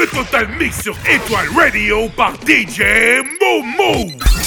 Le Total Mix sur Étoile Radio par DJ Momo.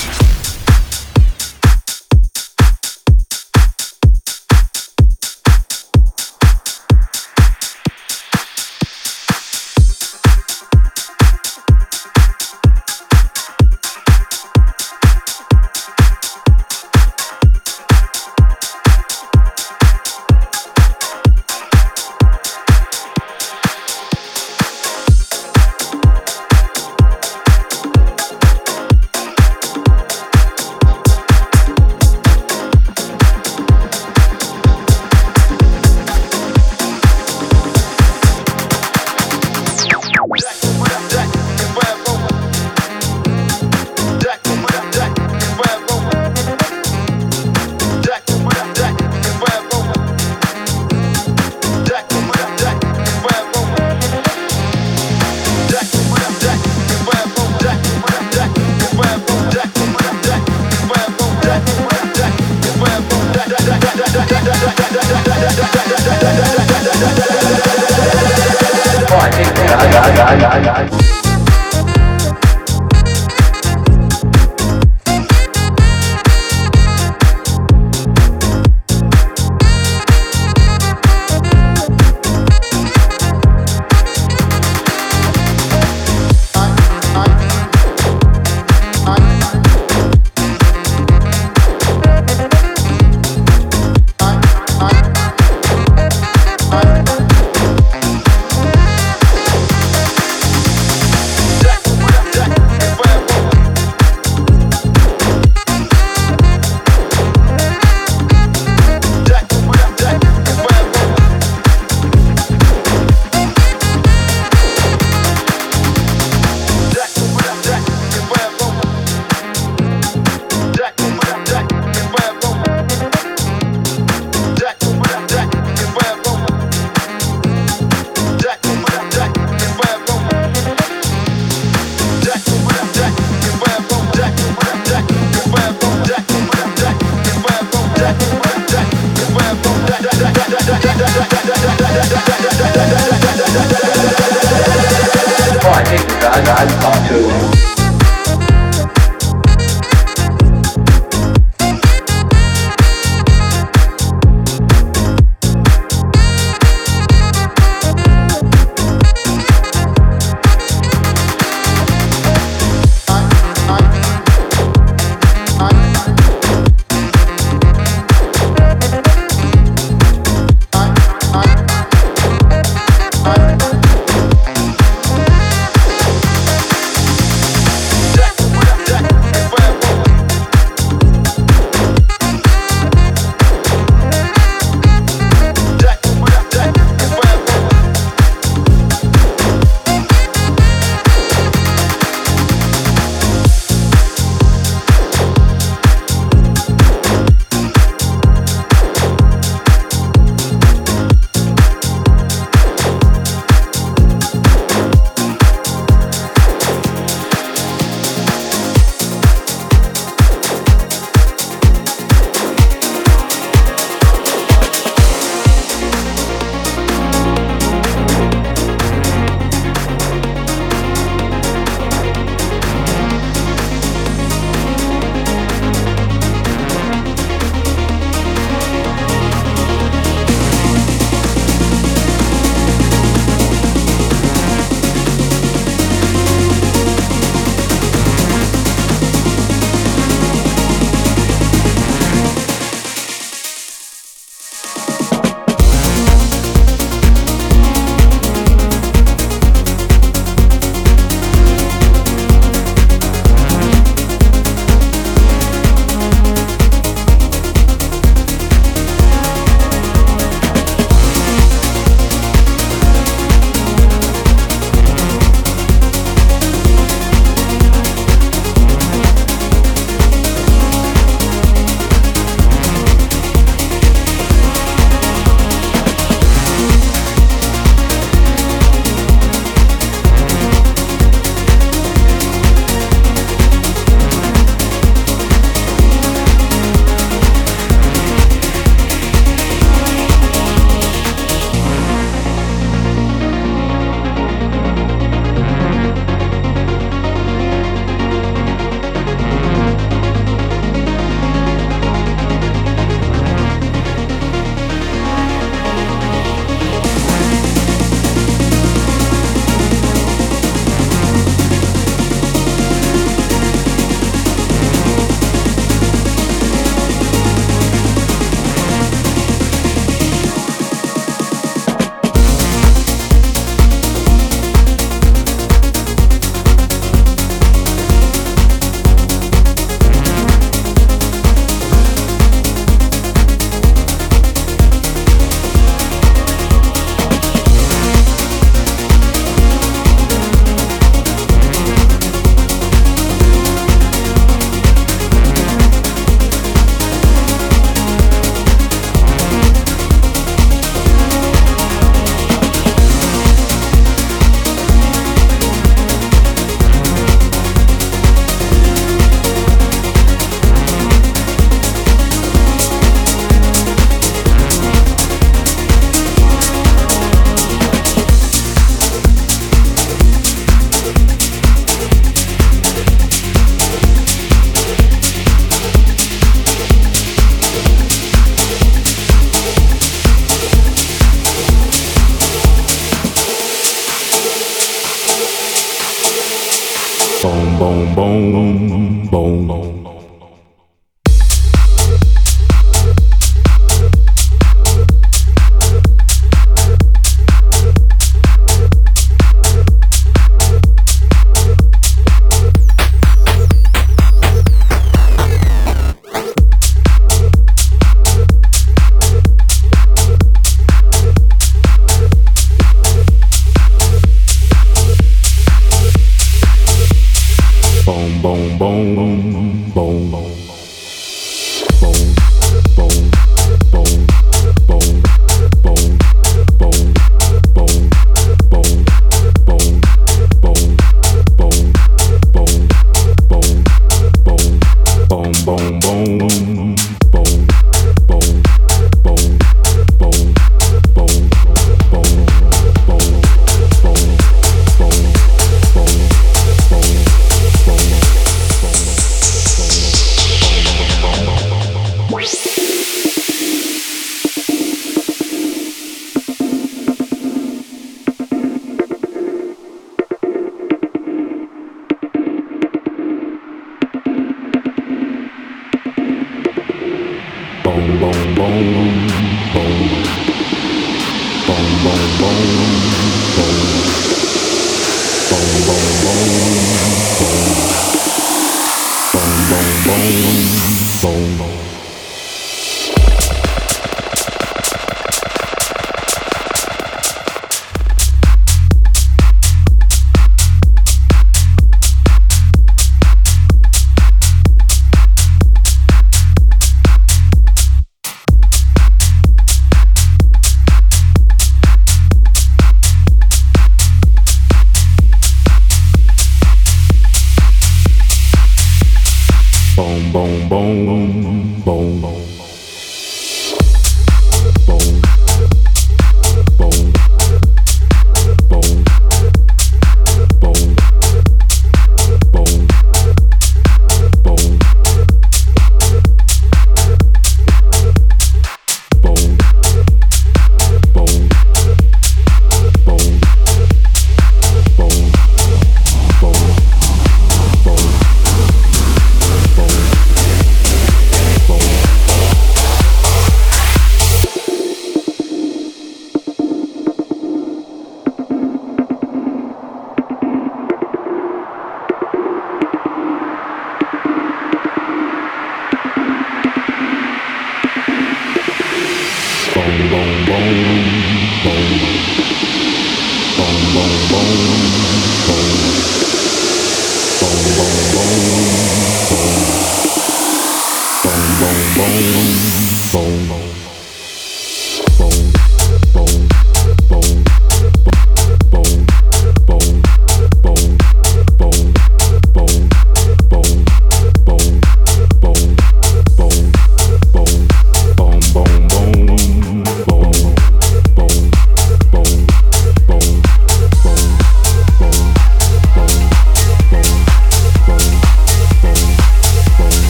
Boom,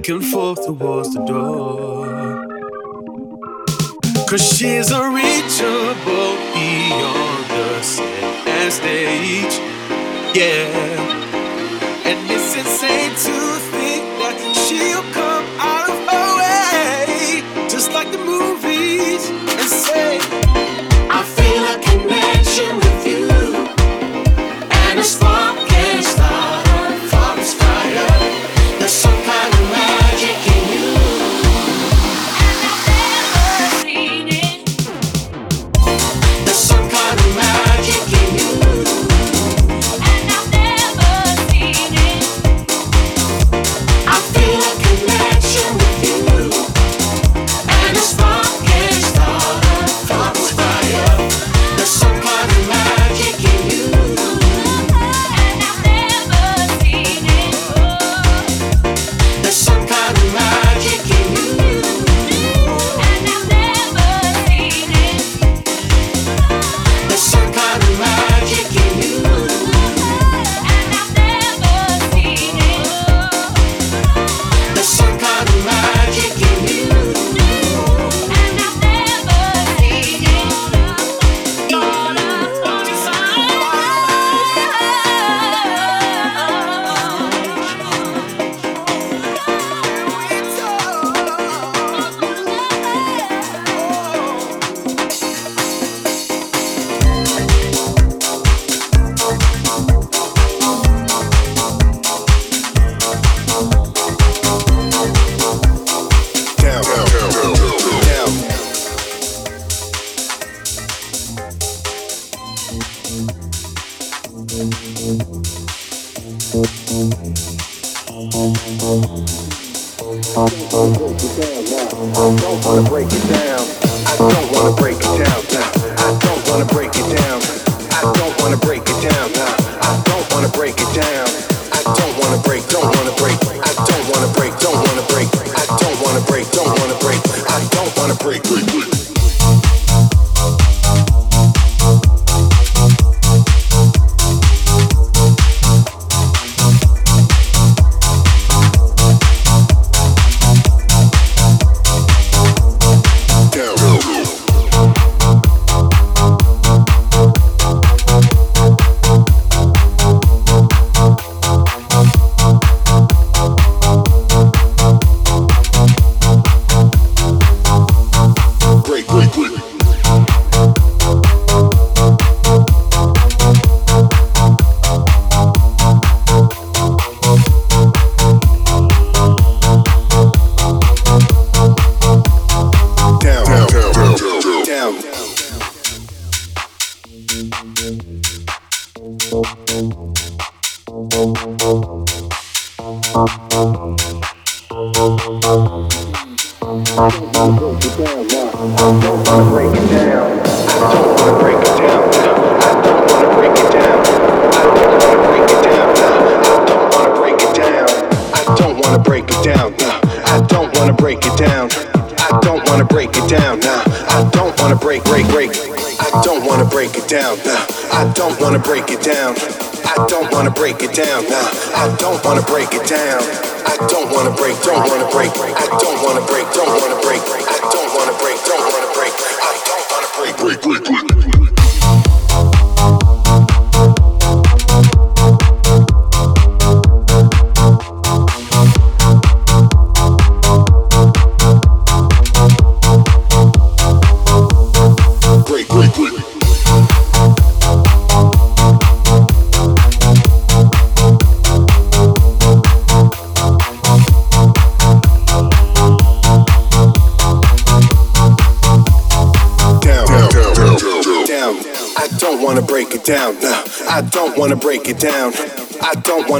back and forth towards the door. Cause she's unreachable beyond the set and stage. Yeah.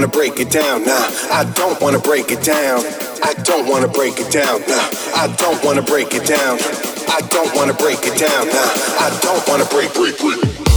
Wanna break it down. Nah, I don't wanna break it down. I don't wanna break it down. Nah, I don't wanna break it down. I don't wanna break it down. Nah, I don't wanna break break break.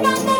México.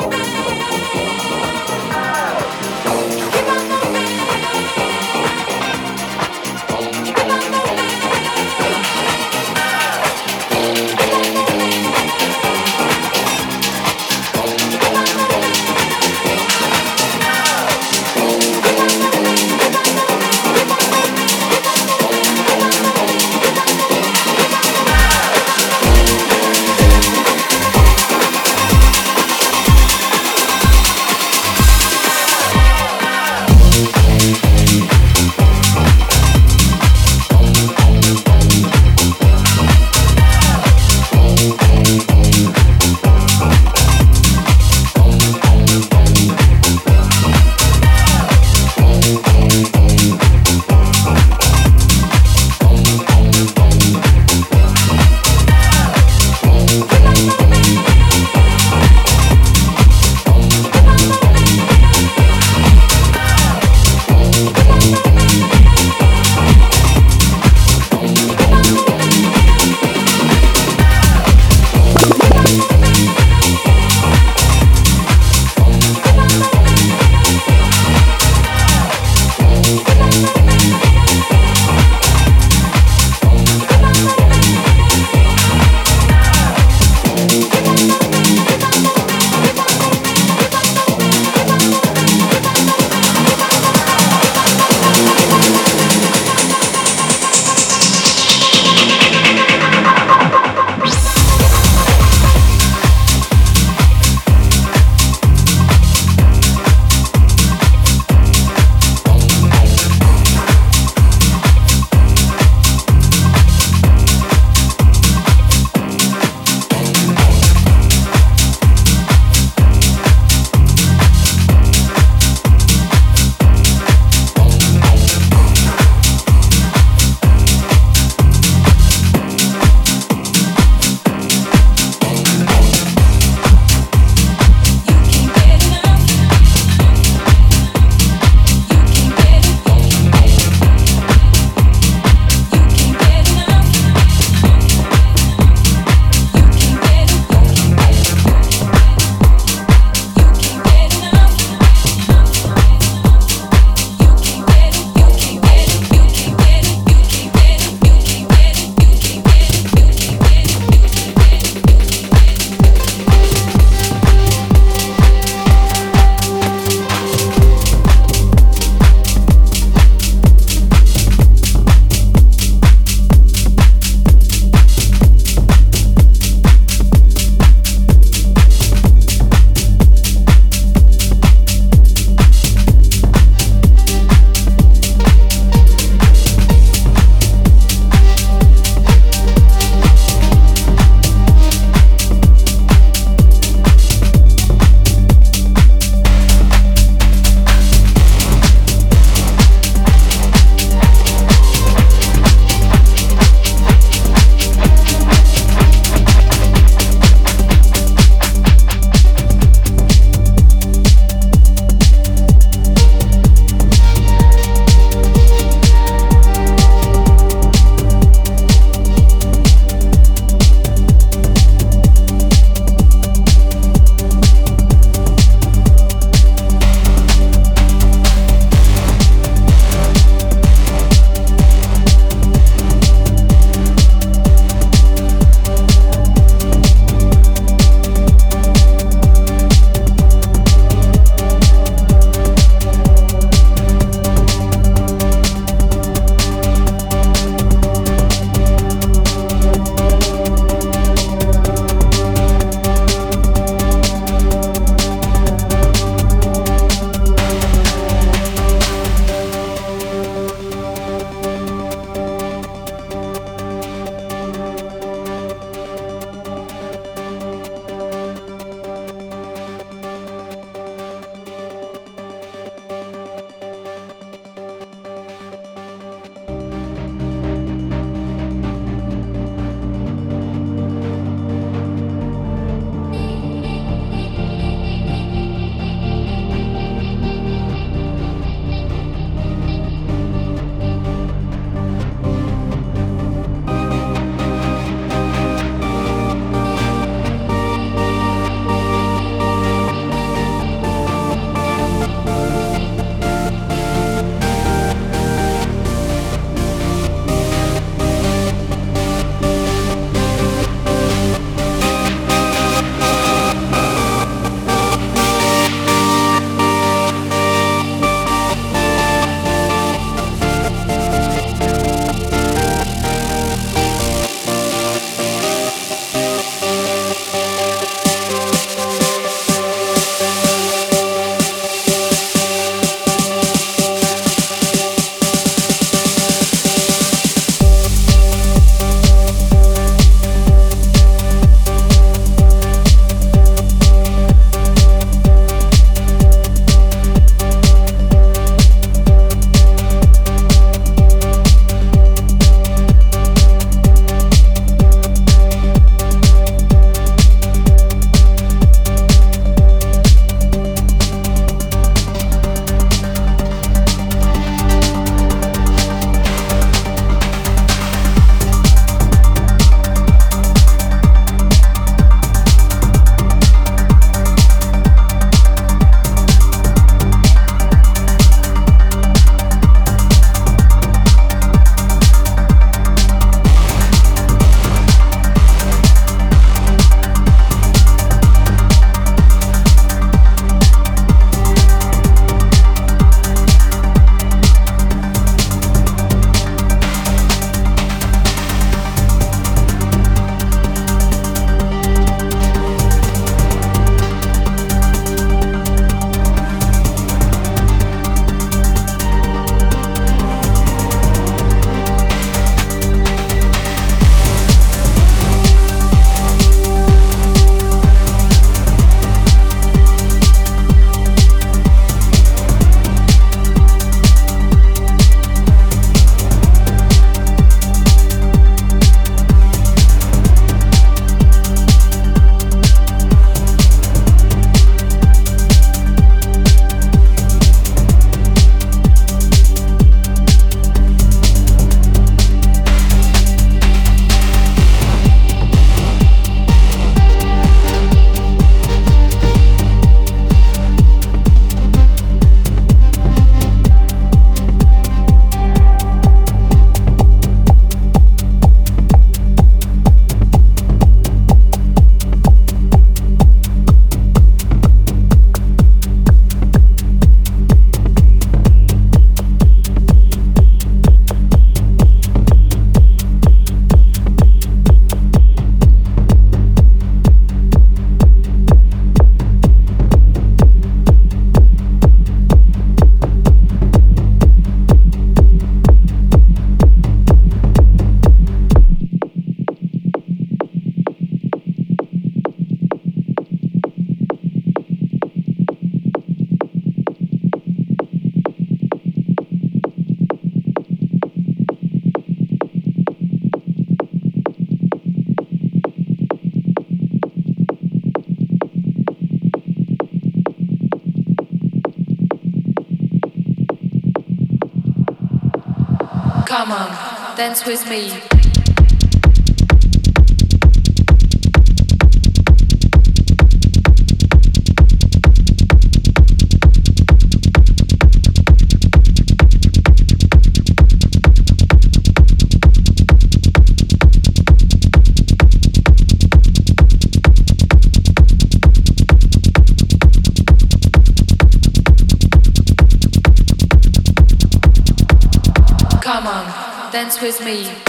Dance with me. With me.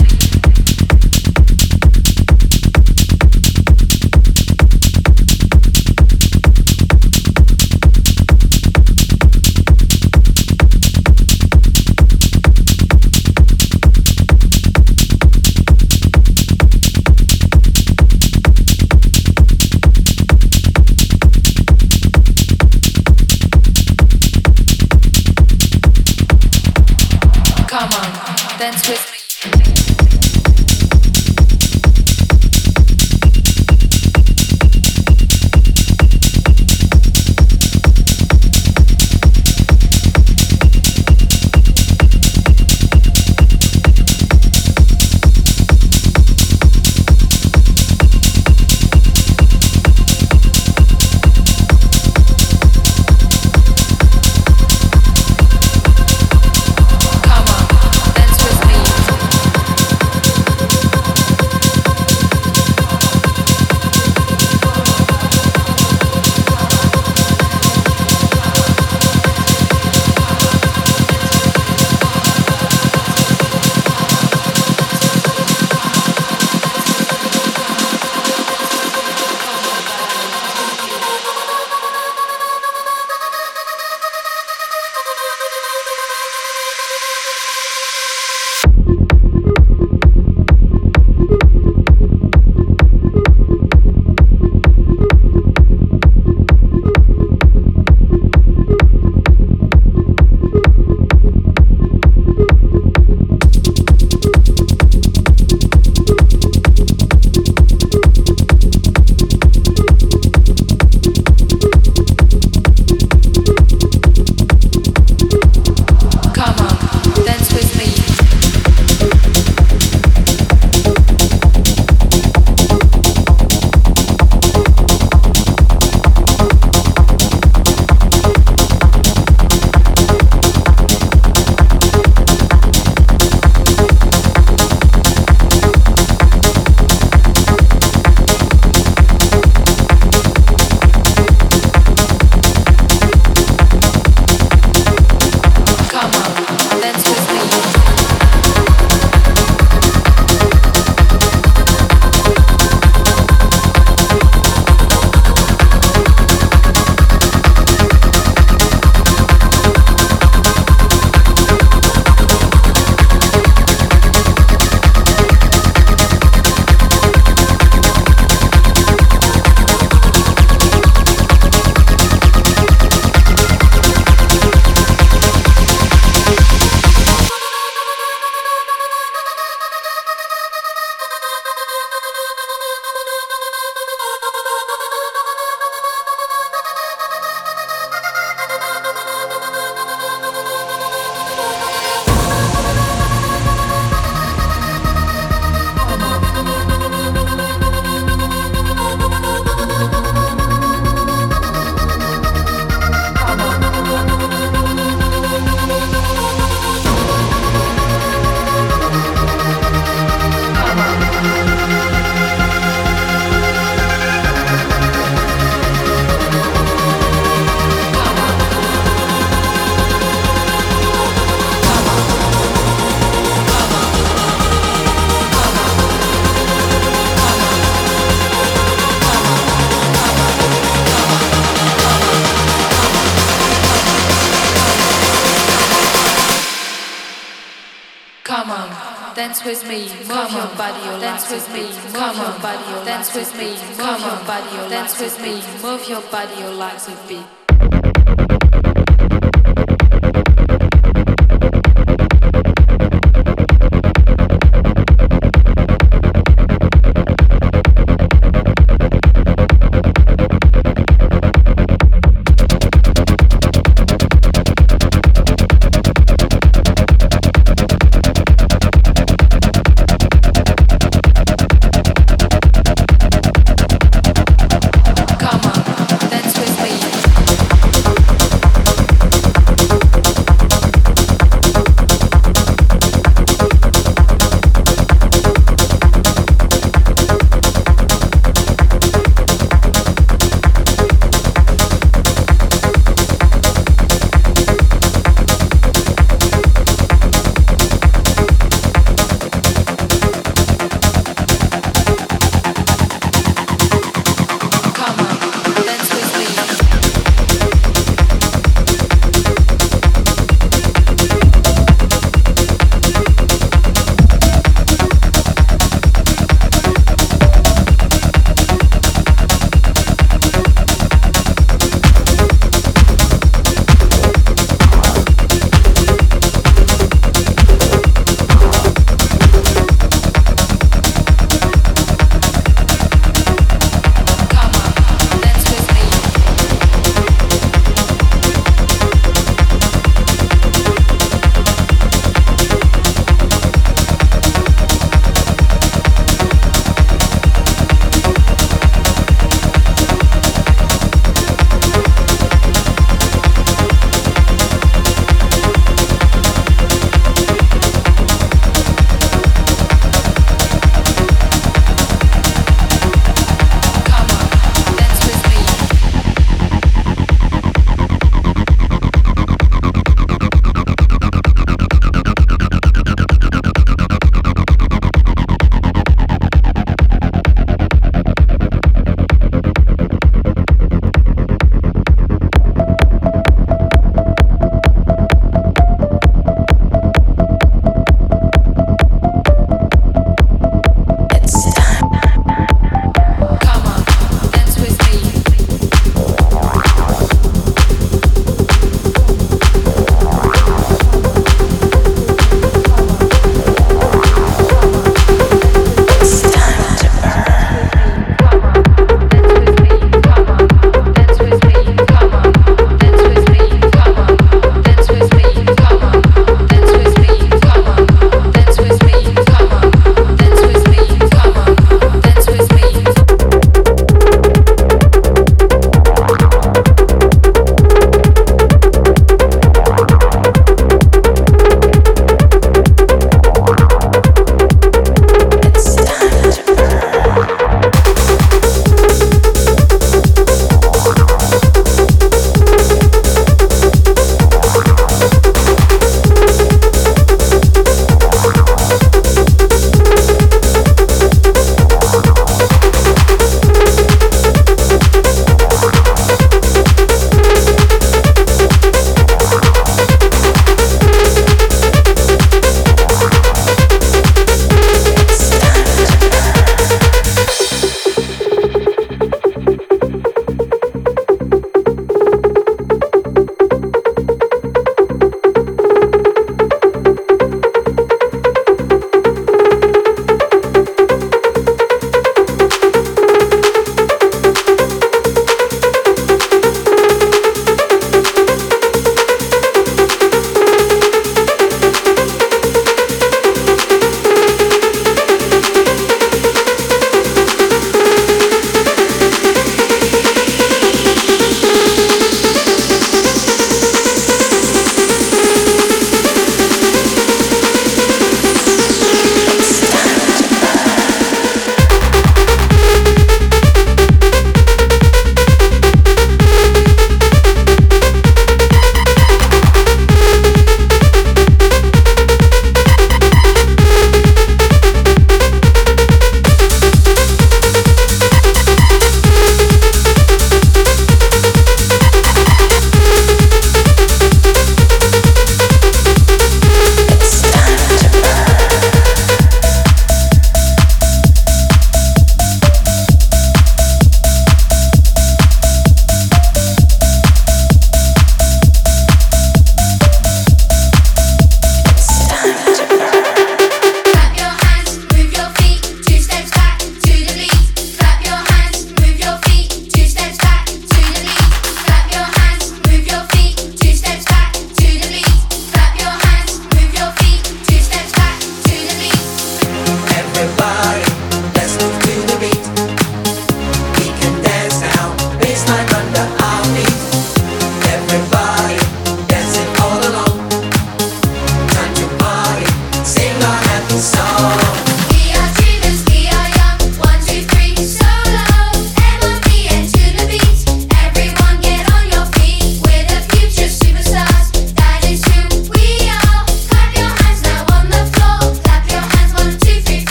With me. Move your body, dance with me. Come on, body, dance with me. Come on, body, dance with me. Move your body, your legs a bit.